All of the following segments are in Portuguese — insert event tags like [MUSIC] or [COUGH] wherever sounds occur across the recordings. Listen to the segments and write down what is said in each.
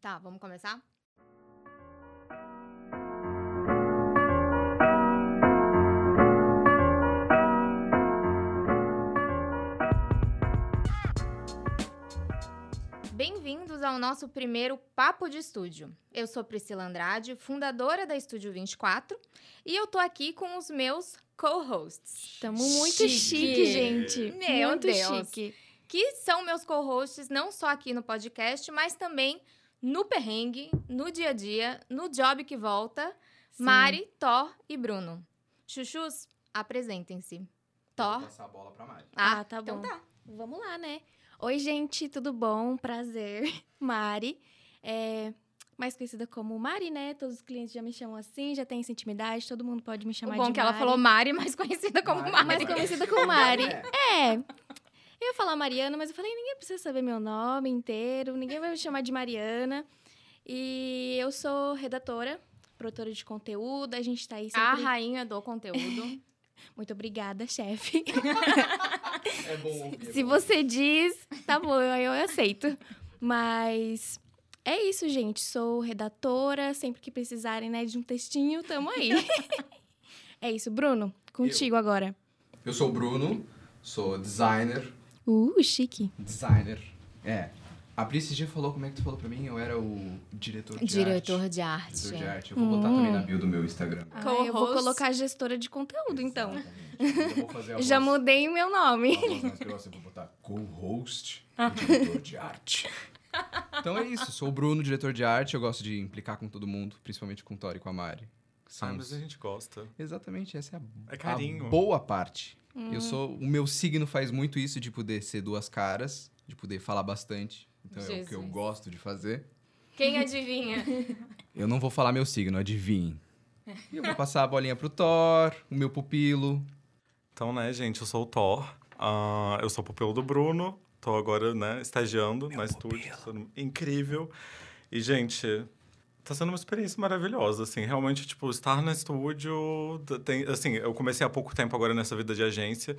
Tá, vamos começar? Bem-vindos ao nosso primeiro Papo de Estúdio. Eu sou Priscila Andrade, fundadora da Estúdio 24, e eu tô aqui com os meus co-hosts. Estamos muito chique, chique gente. Meu muito Deus. chique. Que são meus co-hosts não só aqui no podcast, mas também no perrengue, no dia a dia, no job que volta. Sim. Mari, Thor e Bruno. Chuchus, apresentem-se. Vou Thor. passar a bola pra Mari. Ah, tá então bom. tá. Vamos lá, né? Oi, gente, tudo bom? Prazer. [LAUGHS] Mari. É, mais conhecida como Mari, né? Todos os clientes já me chamam assim, já tem essa intimidade, todo mundo pode me O chamar bom de que ela Mari. falou Mari, mais conhecida como Mari, Mari. Mais conhecida como Mari. [LAUGHS] É. É. Eu ia falar Mariana, mas eu falei, ninguém precisa saber meu nome inteiro, ninguém vai me chamar de Mariana. E eu sou redatora, produtora de conteúdo, a gente tá aí A sempre... rainha do conteúdo. [LAUGHS] Muito obrigada, chefe. É bom ouvir. Se você diz, tá bom, eu, eu aceito. Mas é isso, gente. Sou redatora. Sempre que precisarem, né, de um textinho, tamo aí. [LAUGHS] é isso, Bruno. Contigo agora. Eu sou o Bruno, sou designer. Uh, chique. Designer. É. A Pri esse dia falou, como é que tu falou pra mim? Eu era o diretor de Diretor arte. de arte. Diretor de arte. Eu vou botar também na bio do meu Instagram. Ah, eu vou colocar gestora de conteúdo, então. Exatamente. Eu vou fazer [LAUGHS] a Já voz- mudei o meu nome. eu vou botar co-host e diretor de arte. Então é isso, sou o Bruno, diretor de arte. Eu gosto de implicar com todo mundo, principalmente com o Tori e com a Mari. Que são Ah, os- mas a gente gosta. Exatamente, essa é a, É carinho. a boa parte. Hum. Eu sou, o meu signo faz muito isso de poder ser duas caras, de poder falar bastante. Então é o que eu Jesus. gosto de fazer. Quem adivinha? [LAUGHS] Eu não vou falar meu signo, adivinhem. E eu vou passar a bolinha pro Thor, o meu pupilo. Então, né, gente, eu sou o Thor. Ah, eu sou pupilo do Bruno. Tô agora, né, estagiando na estúdio. sendo Incrível. E, gente, tá sendo uma experiência maravilhosa, assim. Realmente, tipo, estar no estúdio... Tem, assim, eu comecei há pouco tempo agora nessa vida de agência.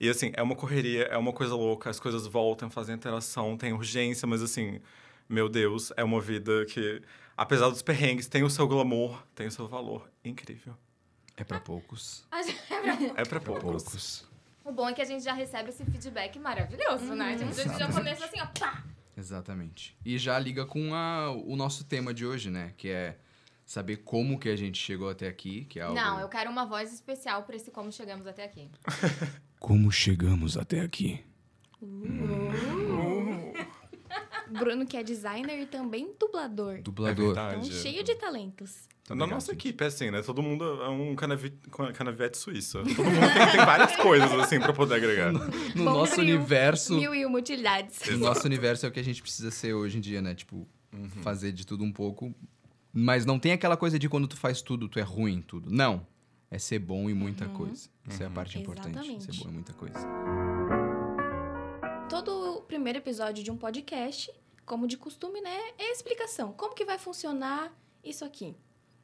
E, assim, é uma correria, é uma coisa louca. As coisas voltam, fazem interação, tem urgência. Mas, assim, meu Deus, é uma vida que... Apesar dos perrengues, tem o seu glamour, tem o seu valor. Incrível. É pra poucos. É pra Pra poucos. poucos. o bom é que a gente já recebe esse feedback maravilhoso, né? Tipo, a gente já começa assim, ó, pá! Exatamente. E já liga com a- o nosso tema de hoje, né? Que é saber como que a gente chegou até aqui, que é algo... Não, eu quero uma voz especial pra esse como chegamos até aqui. [LAUGHS] Como chegamos até aqui? [LAUGHS] Bruno, que é designer e também dublador. Dublador. É Então, cheio de talentos. Na Obrigado, nossa gente. equipe, é assim, né? Todo mundo é um canavi... canavete suíço. Todo mundo tem, tem várias coisas, assim, pra poder agregar. No Bom nosso trio. universo... Mil e uma utilidades. O nosso universo é o que a gente precisa ser hoje em dia, né? Tipo, fazer de tudo um pouco. Mas não tem aquela coisa de quando tu faz tudo, tu é ruim em tudo. Não. É ser bom em muita coisa. Isso é a parte importante. Exatamente. Ser bom em muita coisa. Todo primeiro episódio de um podcast, como de costume, né, é a explicação. Como que vai funcionar isso aqui?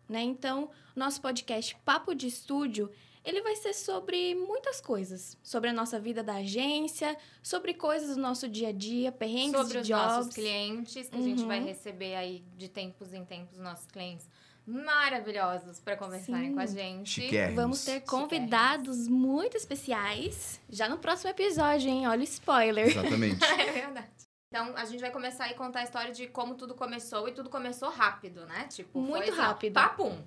Né? Então, nosso podcast Papo de Estúdio, ele vai ser sobre muitas coisas. Sobre a nossa vida da agência, sobre coisas do nosso dia a dia, perrengues Sobre de os jobs. nossos clientes, que a gente Uhum. vai receber aí de tempos em tempos nossos clientes maravilhosos pra conversarem Sim. com a gente. Chiquérrimos. Vamos ter convidados muito especiais já no próximo episódio, hein? Olha o spoiler. Exatamente. [LAUGHS] É verdade. Então, a gente vai começar aí a contar a história de como tudo começou e tudo começou rápido, né? Tipo, Muito foi assim, rápido. Papum.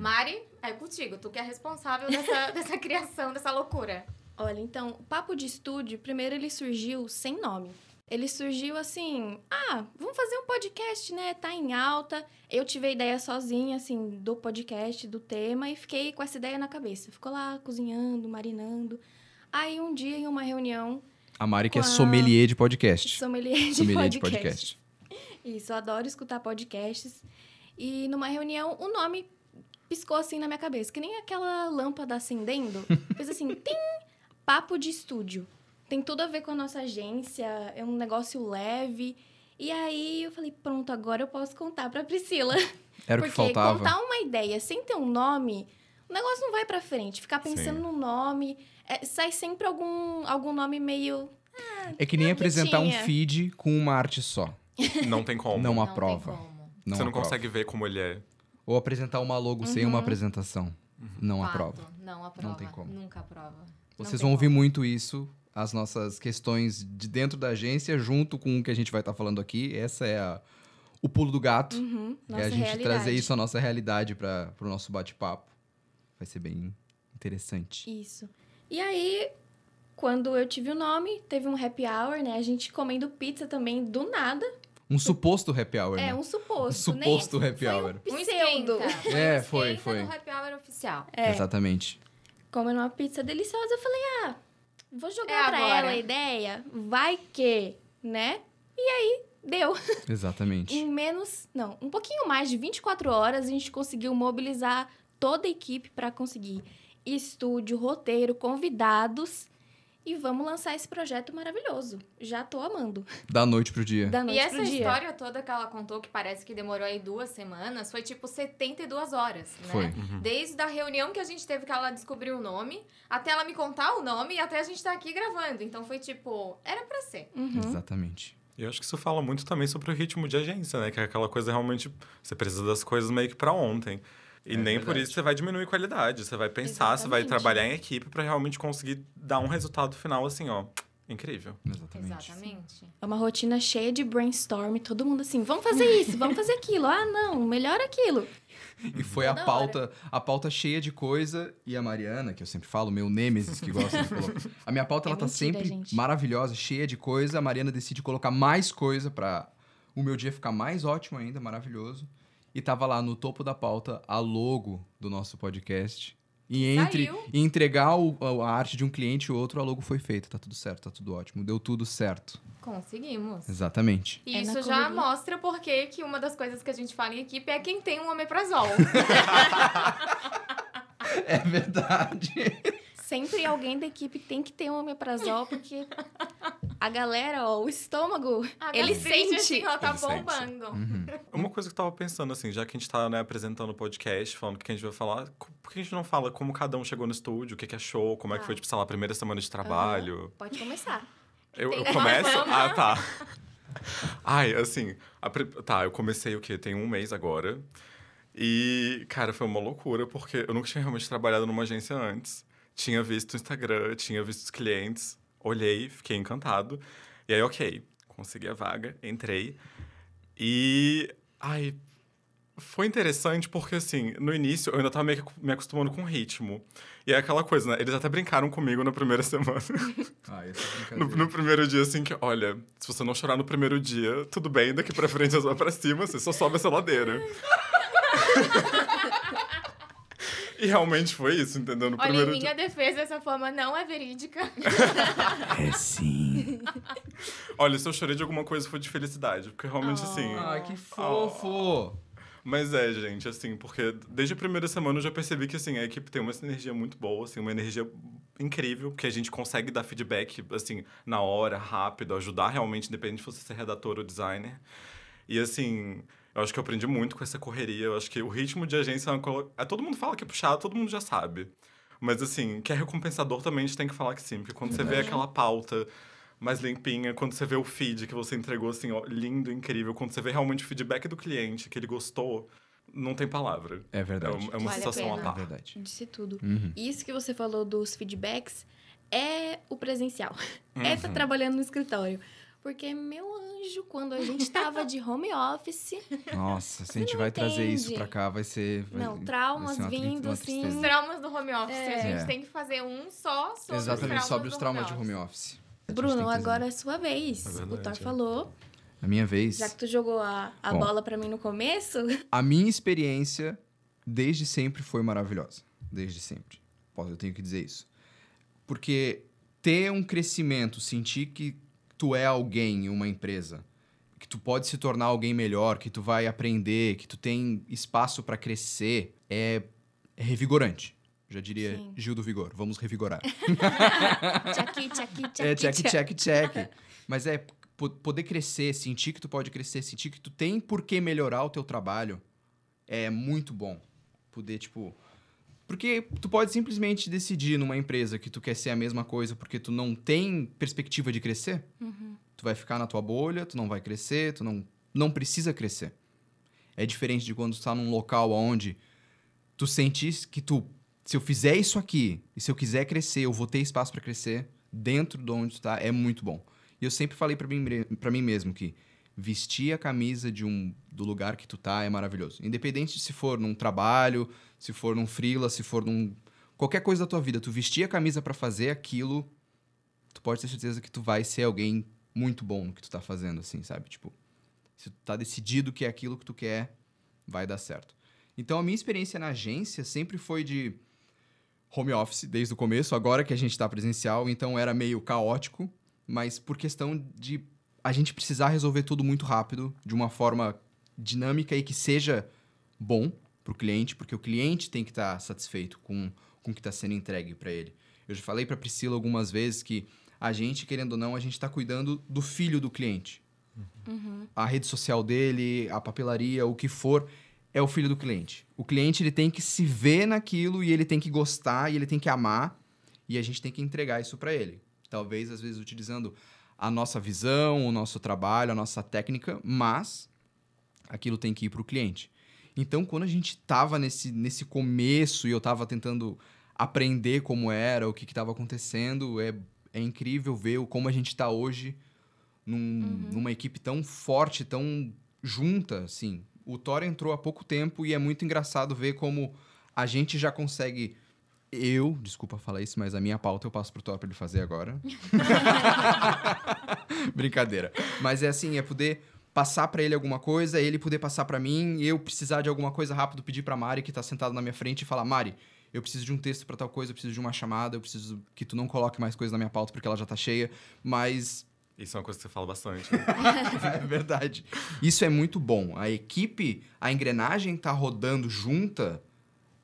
Mari, é contigo. Tu que é responsável dessa, [LAUGHS] dessa criação, dessa loucura. Olha, então, o Papo de Estúdio, primeiro ele surgiu sem nome. Ele surgiu assim, ah, vamos fazer um podcast, né? Tá em alta. Eu tive a ideia sozinha, assim, do podcast, do tema, e fiquei com essa ideia na cabeça. Ficou lá cozinhando, marinando. Aí um dia, em uma reunião, A Mari que é Uau. sommelier de podcast. sommelier de Sommelier de podcast. podcast. Isso, eu adoro escutar podcasts. E numa reunião, o nome piscou assim na minha cabeça, que nem aquela lâmpada acendendo. [LAUGHS] Fez assim, tem papo de estúdio. Tem tudo a ver com a nossa agência, é um negócio leve. E aí eu falei, pronto, agora eu posso contar pra Priscila. Era o Porque que faltava. contar uma ideia sem ter um nome, o negócio não vai pra frente. Ficar pensando Sim. no nome, é, sai sempre algum, algum nome meio É que nem apresentar um feed com uma arte só. Não tem como. Não Não aprova. tem como. Não você não aprovo. consegue ver como ele é. Ou apresentar uma logo sem uma apresentação. Não Fato, aprova. Não aprova. tem como. Nunca aprova. Não Vocês vão ouvir como. muito isso, as nossas questões de dentro da agência, junto com o que a gente vai estar falando aqui. Essa é a- o pulo do gato. Uhum, é a gente realidade. trazer isso à nossa realidade para o nosso bate-papo. Vai ser bem interessante. Isso. E aí, quando eu tive o nome, teve um happy hour, né? A gente comendo pizza também do nada. Um suposto happy hour, É, né? um suposto. Um suposto nem happy foi hour. Um Um pseudo. esquenta. É, um foi, esquenta foi. do happy hour oficial. É, Exatamente. comendo uma pizza deliciosa, eu falei, ah, vou jogar É pra agora. ela a ideia, vai que, né? E aí, deu. Exatamente. [LAUGHS] Em menos, não, um pouquinho mais de 24 horas, a gente conseguiu mobilizar toda a equipe para conseguir estúdio, roteiro, convidados. E vamos lançar esse projeto maravilhoso. Já tô amando. Da noite pro dia. Da noite E essa pro dia. história toda que ela contou, que parece que demorou aí duas semanas, foi tipo 72 horas, né? Foi. Desde a reunião que a gente teve que ela descobriu o nome, até ela me contar o nome e até a gente tá aqui gravando. Então foi tipo, era pra ser. Uhum. Exatamente. E eu acho que isso fala muito também sobre o ritmo de agência, né? Que é aquela coisa realmente. Você precisa das coisas meio que pra ontem. E É nem por verdade. isso você vai diminuir qualidade. Você vai pensar, você vai Exatamente. trabalhar em equipe pra realmente conseguir dar um resultado final assim, ó. Incrível. Exatamente. Exatamente. É uma rotina cheia de brainstorm, todo mundo assim, vamos fazer isso, vamos fazer aquilo. Ah, não, melhor aquilo. E foi a pauta, a pauta cheia de coisa. E a Mariana, que eu sempre falo, meu nêmesis que gosta de colocar. A minha pauta, É ela tá mentira, sempre gente. maravilhosa, cheia de coisa. A Mariana decide colocar mais coisa pra o meu dia ficar mais ótimo ainda, maravilhoso. E tava lá no topo da pauta a logo do nosso podcast. E entre Saiu. e entregar o- a arte de um cliente ou outro, a logo foi feita. Tá tudo certo, tá tudo ótimo. Deu tudo certo. Conseguimos. Exatamente. E É isso já correria. mostra porque que uma das coisas que a gente fala em equipe é quem tem um omeprazol. [LAUGHS] É verdade. Sempre alguém da equipe tem que ter um omeprazol, porque a galera, ó, o estômago, A ele gastrite, sente. assim, ó, tá Ele sente. bombando. Uhum. Uma coisa que eu tava pensando, assim, já que a gente tá né, apresentando o podcast, falando o que a gente vai falar, por que a gente não fala como cada um chegou no estúdio, o que, que achou, como é que Ah. foi, tipo, sei lá, a primeira semana de trabalho? Pode começar. Eu, eu começo? Ah, tá. Ai, assim, a tá, eu comecei o quê? Tem um mês agora. E, cara, foi uma loucura, porque eu nunca tinha realmente trabalhado numa agência antes. Tinha visto o Instagram, tinha visto os clientes, olhei, fiquei encantado. E aí, ok, consegui a vaga, entrei. E, ai, foi interessante porque, assim, no início eu ainda tava meio que me acostumando com o ritmo. E é aquela coisa, né? Eles até brincaram comigo na primeira [LAUGHS] semana. Ah, essa No, brincadeira. no primeiro dia, assim, que, olha, se você não chorar no primeiro dia, tudo bem, daqui pra frente você vai pra cima, você só sobe essa ladeira. [LAUGHS] [LAUGHS] e realmente foi isso, entendeu? No Olha, em primeiro minha dia. defesa, essa fama não é verídica. [LAUGHS] É sim. Olha, se eu chorei de alguma coisa foi de felicidade, porque realmente, Oh. assim. Ai, que fofo. Mas é, gente, assim, porque desde a primeira semana eu já percebi que, assim, a equipe tem uma energia muito boa, assim, uma energia incrível, que a gente consegue dar feedback, assim, na hora, rápido, ajudar realmente, independente de você ser redator ou designer. E, assim, eu acho que eu aprendi muito com essa correria. Eu acho que o ritmo de agência é uma coisa... é, Todo mundo fala que é puxado, todo mundo já sabe. Mas, assim, que é recompensador também, a gente tem que falar que sim. Porque quando você vê aquela pauta mais limpinha, quando você vê o feed que você entregou, assim, ó, lindo, incrível, quando você vê realmente o feedback do cliente, que ele gostou, não tem palavra. É É, verdade. uma- é uma Vale a sensação à pena. É parte. verdade. Disse tudo. Uhum. Isso que você falou dos feedbacks é o presencial. Uhum. É estar trabalhando no escritório. Porque, meu anjo, quando a gente tava de home office, Nossa, se a gente vai trazer isso entende. pra cá, vai ser. vai- Não, vai traumas ser uma tri- vindo, assim. tristeza. Os traumas do home office. É. A gente É. tem que fazer um só sobre os Exatamente, traumas sobre os do traumas de home office. Bruno, agora é sua vez. É o verdade, Thor é. falou. A minha vez. Já que tu jogou a, a Bom. bola pra mim no começo, A minha experiência, desde sempre, foi maravilhosa. Desde sempre. Posso, eu tenho que dizer isso. Porque ter um crescimento, sentir que tu é alguém em uma empresa, que tu pode se tornar alguém melhor, que tu vai aprender, que tu tem espaço pra crescer, é, é revigorante. Já diria Sim. Gil do Vigor, vamos revigorar. [LAUGHS] tchaki, tchaki, tchaki, É, check, check, check. Mas é po- poder crescer, sentir que tu pode crescer, sentir que tu tem por que melhorar o teu trabalho é muito bom. Poder, tipo. Porque tu pode simplesmente decidir numa empresa que tu quer ser a mesma coisa porque tu não tem perspectiva de crescer. Uhum. Tu vai ficar na tua bolha, tu não vai crescer, tu não, não precisa crescer. É diferente de quando tu tá num local onde tu sentes que tu, se eu fizer isso aqui, e se eu quiser crescer, eu vou ter espaço para crescer dentro de onde tu tá, é muito bom. E eu sempre falei para mim, pra mim mesmo que vestir a camisa de um do lugar que tu tá é maravilhoso. Independente de se for num trabalho, se for num freela, se for num qualquer coisa da tua vida, tu vestir a camisa para fazer aquilo, tu pode ter certeza que tu vai ser alguém muito bom no que tu tá fazendo assim, sabe? Tipo, se tu tá decidido que é aquilo que tu quer, vai dar certo. Então a minha experiência na agência sempre foi de home office desde o começo, agora que a gente está presencial, então era meio caótico, mas por questão de a gente precisar resolver tudo muito rápido, de uma forma dinâmica e que seja bom para o cliente, porque o cliente tem que estar tá satisfeito com, com o que está sendo entregue para ele. Eu já falei para Priscila algumas vezes que a gente, querendo ou não, a gente está cuidando do filho do cliente. Uhum. A rede social dele, a papelaria, o que for, é o filho do cliente. O cliente ele tem que se ver naquilo e ele tem que gostar e ele tem que amar e a gente tem que entregar isso para ele. Talvez às vezes utilizando a nossa visão, o nosso trabalho, a nossa técnica, mas aquilo tem que ir para o cliente. Então, quando a gente estava nesse, nesse começo e eu estava tentando aprender como era, o que estava acontecendo, é, é incrível ver como a gente está hoje num, uhum. numa equipe tão forte, tão junta, assim. O Thor entrou há pouco tempo e é muito engraçado ver como a gente já consegue eu, desculpa falar isso, mas a minha pauta eu passo pro Thor pra ele fazer agora. [LAUGHS] Brincadeira. Mas é assim, é poder passar para ele alguma coisa, ele poder passar para mim, eu precisar de alguma coisa rápido, pedir pra Mari, que tá sentada na minha frente, e falar: Mari, eu preciso de um texto para tal coisa, eu preciso de uma chamada, eu preciso que tu não coloque mais coisa na minha pauta porque ela já tá cheia, mas. Isso é uma coisa que você fala bastante. Né? [LAUGHS] é verdade. Isso é muito bom. A equipe, a engrenagem tá rodando junta,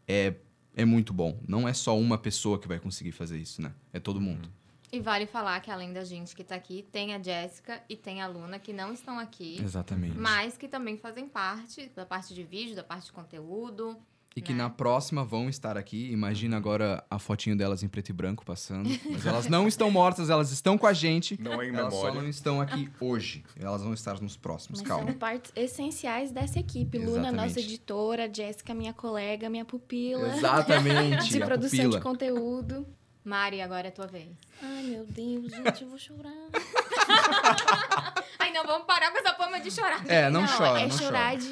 é é muito bom. Não é só uma pessoa que vai conseguir fazer isso, né? É todo mundo. E vale falar que além da gente que está aqui, tem a Jéssica e tem a Luna que não estão aqui. Exatamente. Mas que também fazem parte da parte de vídeo, da parte de conteúdo. E que né? na próxima vão estar aqui. Imagina agora a fotinho delas em preto e branco passando. Mas elas não [LAUGHS] estão mortas, elas estão com a gente. Não é em elas memória. só não estão aqui hoje. Elas vão estar nos próximos, Mas calma. São partes essenciais dessa equipe. Exatamente. Luna, nossa editora, Jéssica, minha colega, minha pupila. Exatamente. [LAUGHS] de produção pupila. de conteúdo. Mari, agora é tua vez. Ai, meu Deus, gente, eu vou chorar. [LAUGHS] Ai, não, vamos parar com essa forma de chorar. É, não, não chora. É não chorar chora. de,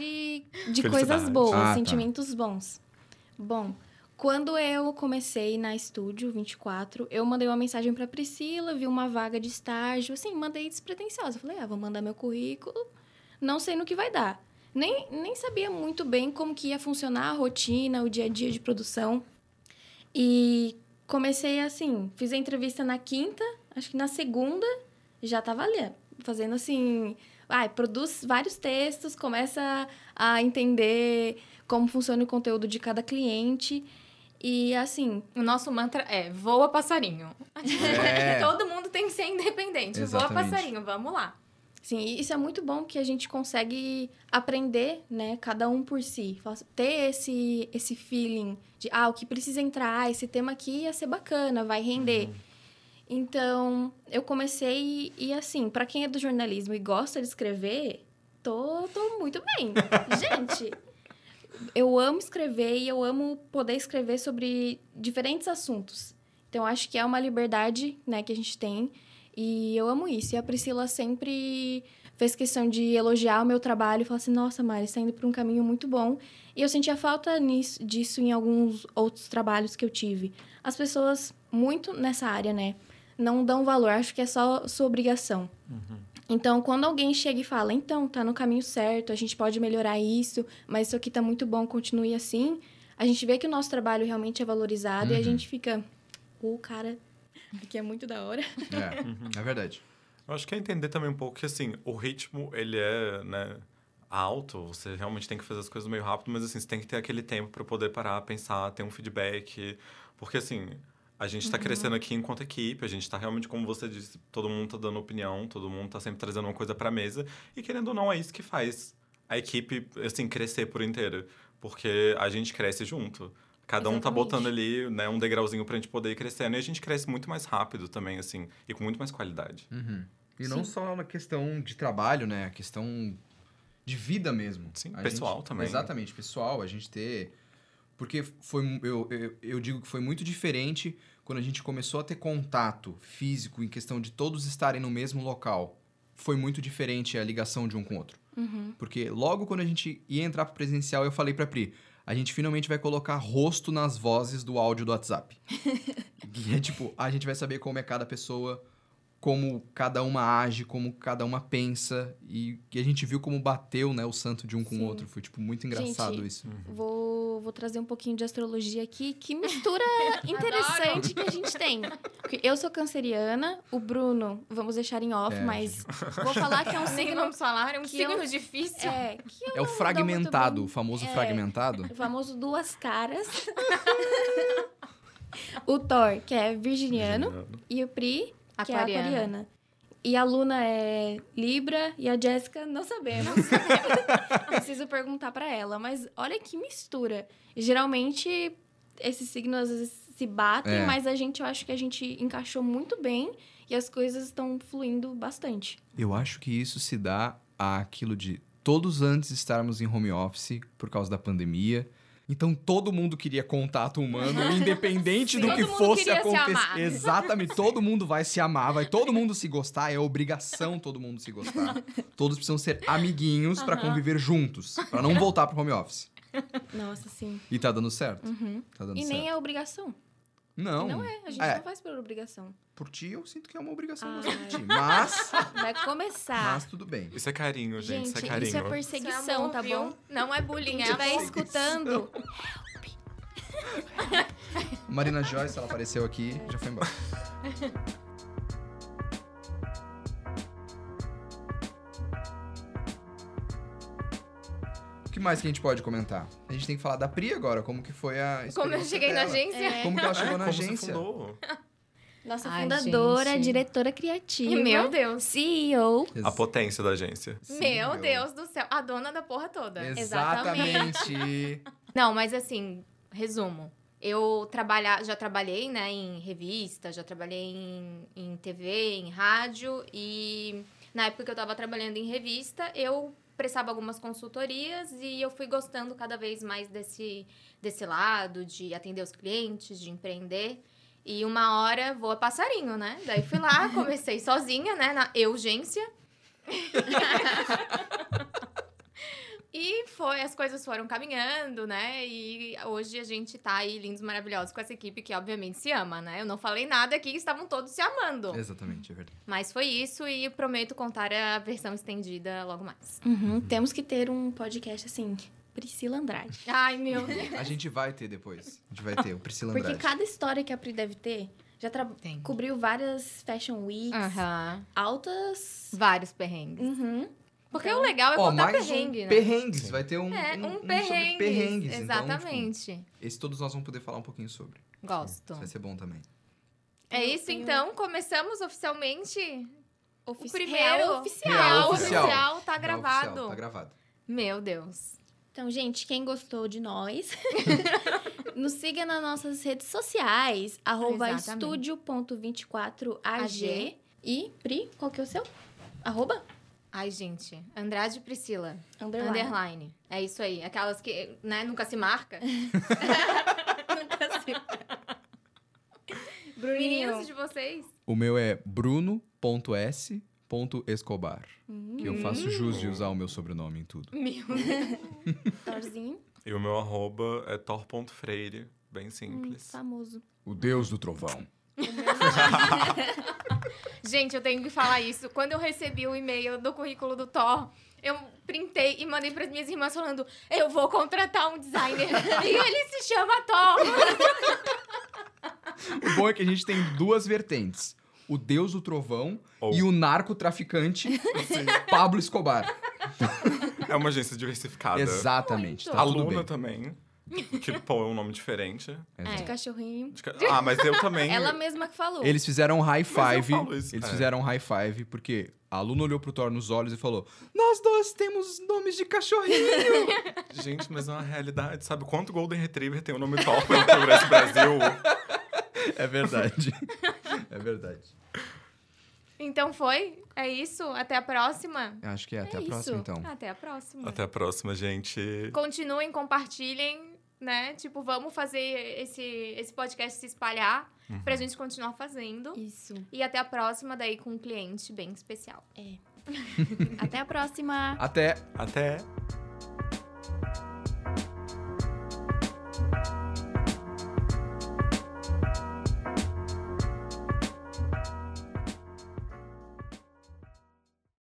de coisas boas, ah, sentimentos tá. bons. Bom, quando eu comecei na Estúdio 24, eu mandei uma mensagem para Priscila, vi uma vaga de estágio, assim, mandei despretensiosa. Falei, ah, vou mandar meu currículo, não sei no que vai dar. Nem, nem sabia muito bem como que ia funcionar a rotina, o dia a dia de produção. E comecei assim, fiz a entrevista na quinta, acho que na segunda já tava ali, fazendo assim, ah, produz vários textos, começa a entender como funciona o conteúdo de cada cliente. E assim. O nosso mantra é voa passarinho. É. [LAUGHS] Todo mundo tem que ser independente. Exatamente. Voa passarinho, vamos lá. Sim, isso é muito bom que a gente consegue aprender, né? Cada um por si. Ter esse, esse feeling de, ah, o que precisa entrar, esse tema aqui ia ser bacana, vai render. Uhum. Então, eu comecei e, assim, para quem é do jornalismo e gosta de escrever, tô, tô muito bem. [LAUGHS] gente, eu amo escrever e eu amo poder escrever sobre diferentes assuntos. Então, acho que é uma liberdade, né, que a gente tem. E eu amo isso. E a Priscila sempre fez questão de elogiar o meu trabalho e falar assim: nossa, Mari, está indo por um caminho muito bom. E eu sentia falta nisso, disso em alguns outros trabalhos que eu tive. As pessoas, muito nessa área, né, não dão valor, acho que é só sua obrigação. Uhum. Então, quando alguém chega e fala, então, tá no caminho certo, a gente pode melhorar isso, mas isso aqui tá muito bom, continue assim, a gente vê que o nosso trabalho realmente é valorizado uhum. e a gente fica, o oh, cara, que é muito da hora. É, [LAUGHS] uhum. é verdade. Eu acho que é entender também um pouco que, assim, o ritmo, ele é, né, alto, você realmente tem que fazer as coisas meio rápido, mas, assim, você tem que ter aquele tempo para poder parar, pensar, ter um feedback, porque, assim, a gente está uhum. crescendo aqui enquanto equipe, a gente está realmente, como você disse, todo mundo está dando opinião, todo mundo está sempre trazendo uma coisa para a mesa, e querendo ou não, é isso que faz a equipe, assim, crescer por inteiro, porque a gente cresce junto. Cada Exatamente. um tá botando ali, né, um degrauzinho pra gente poder ir crescendo, e a gente cresce muito mais rápido também, assim, e com muito mais qualidade. Uhum. E Sim. não só na questão de trabalho, né, a questão de vida mesmo. Sim, A pessoal gente- também. Exatamente, pessoal, a gente ter. Porque foi, eu, eu, eu digo que foi muito diferente quando a gente começou a ter contato físico em questão de todos estarem no mesmo local. Foi muito diferente a ligação de um com o outro. Uhum. Porque logo quando a gente ia entrar pro presencial, eu falei pra Pri, a gente finalmente vai colocar rosto nas vozes do áudio do WhatsApp. [LAUGHS] e é tipo, a gente vai saber como é cada pessoa, como cada uma age, como cada uma pensa. E que a gente viu como bateu, né, o santo de um com o Sim. outro. Foi, tipo, muito engraçado Gente, isso. Vou, vou trazer um pouquinho de astrologia aqui. Que mistura [LAUGHS] interessante que a gente tem. Porque eu sou canceriana, o Bruno, vamos deixar em off, É, mas vou falar que é um [LAUGHS] signo. vamos falar, é um que signo eu- difícil. É, que eu É o fragmentado, o famoso É. fragmentado. O famoso duas caras. [LAUGHS] o Thor, que é virginiano, e o Pri, que é Aquariana. aquariana. E a Luna é Libra e a Jéssica não sabemos. [LAUGHS] Preciso perguntar pra ela, mas olha que mistura. Geralmente esses signos às vezes se batem, É. mas a gente eu acho que a gente encaixou muito bem e as coisas estão fluindo bastante. Eu acho que isso se dá àquilo de todos antes estarmos em home office por causa da pandemia. Então todo mundo queria contato humano, [LAUGHS] independente do que fosse acontecer. Exatamente, todo mundo vai se amar, vai todo mundo se gostar, é obrigação todo mundo se gostar. Todos precisam ser amiguinhos pra Aham. conviver juntos, pra não voltar pro home office. Nossa, sim. E tá dando certo. Uhum. Tá dando E certo. nem é obrigação. Não. Não é, a gente É. não faz por obrigação. Por ti eu sinto que é uma obrigação Ai. gostar de ti. Mas, [LAUGHS] Vai começar. mas tudo bem. Isso é carinho, gente. Gente, isso é isso carinho. é perseguição, Isso é amor, tá viu? bom? Não é bullying, Quem é amor. escutando, [LAUGHS] Marina Joyce, ela apareceu aqui, já foi embora. [LAUGHS] que mais que a gente pode comentar? A gente tem que falar da Pri agora, como que foi a Como eu cheguei na dela. agência. É. Como que ela É, chegou na como você agência? fundou? nossa Ai, fundadora, gente. diretora criativa, Meu Deus. CEO. A potência da agência. Sim, Meu Deus do céu. A dona da porra toda. Exatamente. Não, mas assim, resumo. Eu trabalha, já trabalhei, né, em revista, já trabalhei em, em TV, em rádio e na época que eu tava trabalhando em revista, eu prestava algumas consultorias e eu fui gostando cada vez mais desse, desse lado de atender os clientes, de empreender. E uma hora voa passarinho, né? Daí fui lá, [LAUGHS] comecei sozinha, né, na urgência. [LAUGHS] E foi, as coisas foram caminhando, né? E hoje a gente tá aí lindos, maravilhosos com essa equipe que obviamente se ama, né? Eu não falei nada aqui, estavam todos se amando. Exatamente, é verdade. Mas foi isso e prometo contar a versão estendida logo mais. Uhum, Temos que ter um podcast assim, Priscila Andrade. Ai, meu [LAUGHS] Deus. A gente vai ter depois. A gente vai ter o Priscila Porque Andrade. cada história que a Pri deve ter, já tra- Tem. cobriu várias fashion weeks, Aham. altas... Vários perrengues. Uhum. Porque o legal é Ó, contar mais perrengue, um né? perrengues. Vai ter um, É, um, sobre perrengue. perrengues. Então, tipo, Exatamente. esse todos nós vamos poder falar um pouquinho sobre. Gosto. Isso vai ser bom também. É isso tenho- então, começamos oficialmente. Ofici- o primeiro real oficial. Real oficial. oficial tá Real gravado. oficial, tá gravado. Meu Deus. Então, gente, quem gostou de nós, [LAUGHS] nos siga nas nossas redes sociais, arroba Exatamente. estúdio.24ag. AG. E, Pri, qual que é o seu? Arroba? Ai, gente. Andrade Priscila. Underline. Underline. É isso aí. Aquelas que, né, nunca se marca. [LAUGHS] Nunca sei. Bruninho. Meninos de vocês. O meu é bruno.s.escobar. Que eu faço jus de usar o meu sobrenome em tudo. Meu. [LAUGHS] Thorzinho. E o meu arroba é tor.freire. Bem Hum, simples. famoso. O deus do trovão. [LAUGHS] Gente, eu tenho que falar isso. Quando eu recebi o e-mail do currículo do Thor, eu printei e mandei para minhas irmãs falando: eu vou contratar um designer. [LAUGHS] e ele se chama Thor. O bom é que a gente tem duas vertentes. O deus do trovão Ou- e o narcotraficante Pablo Escobar. É uma agência diversificada. Exatamente. Muito. Tá A tudo Luna bem. também. Que, pô, é um nome diferente. Exato. De cachorrinho. De ca- Ah, mas eu também. [LAUGHS] Ela mesma que falou. Eles fizeram um high Mas eu five. falo isso, Eles é. fizeram um high five porque a Luna olhou pro Thor nos olhos e falou: Nós dois temos nomes de cachorrinho. [LAUGHS] Gente, mas é uma realidade. Sabe quanto Golden Retriever tem o nome Thor pelo Progresso Brasil? é verdade. [LAUGHS] é verdade. Então foi? É isso? Até a próxima? Acho que é. Até É a próxima, isso. então. Até a próxima. Até a próxima, gente. Continuem, compartilhem, né? Tipo, vamos fazer esse, esse podcast se espalhar pra gente continuar fazendo. Isso. E até a próxima, daí com um cliente bem especial. [LAUGHS] Até a próxima! Até! Até.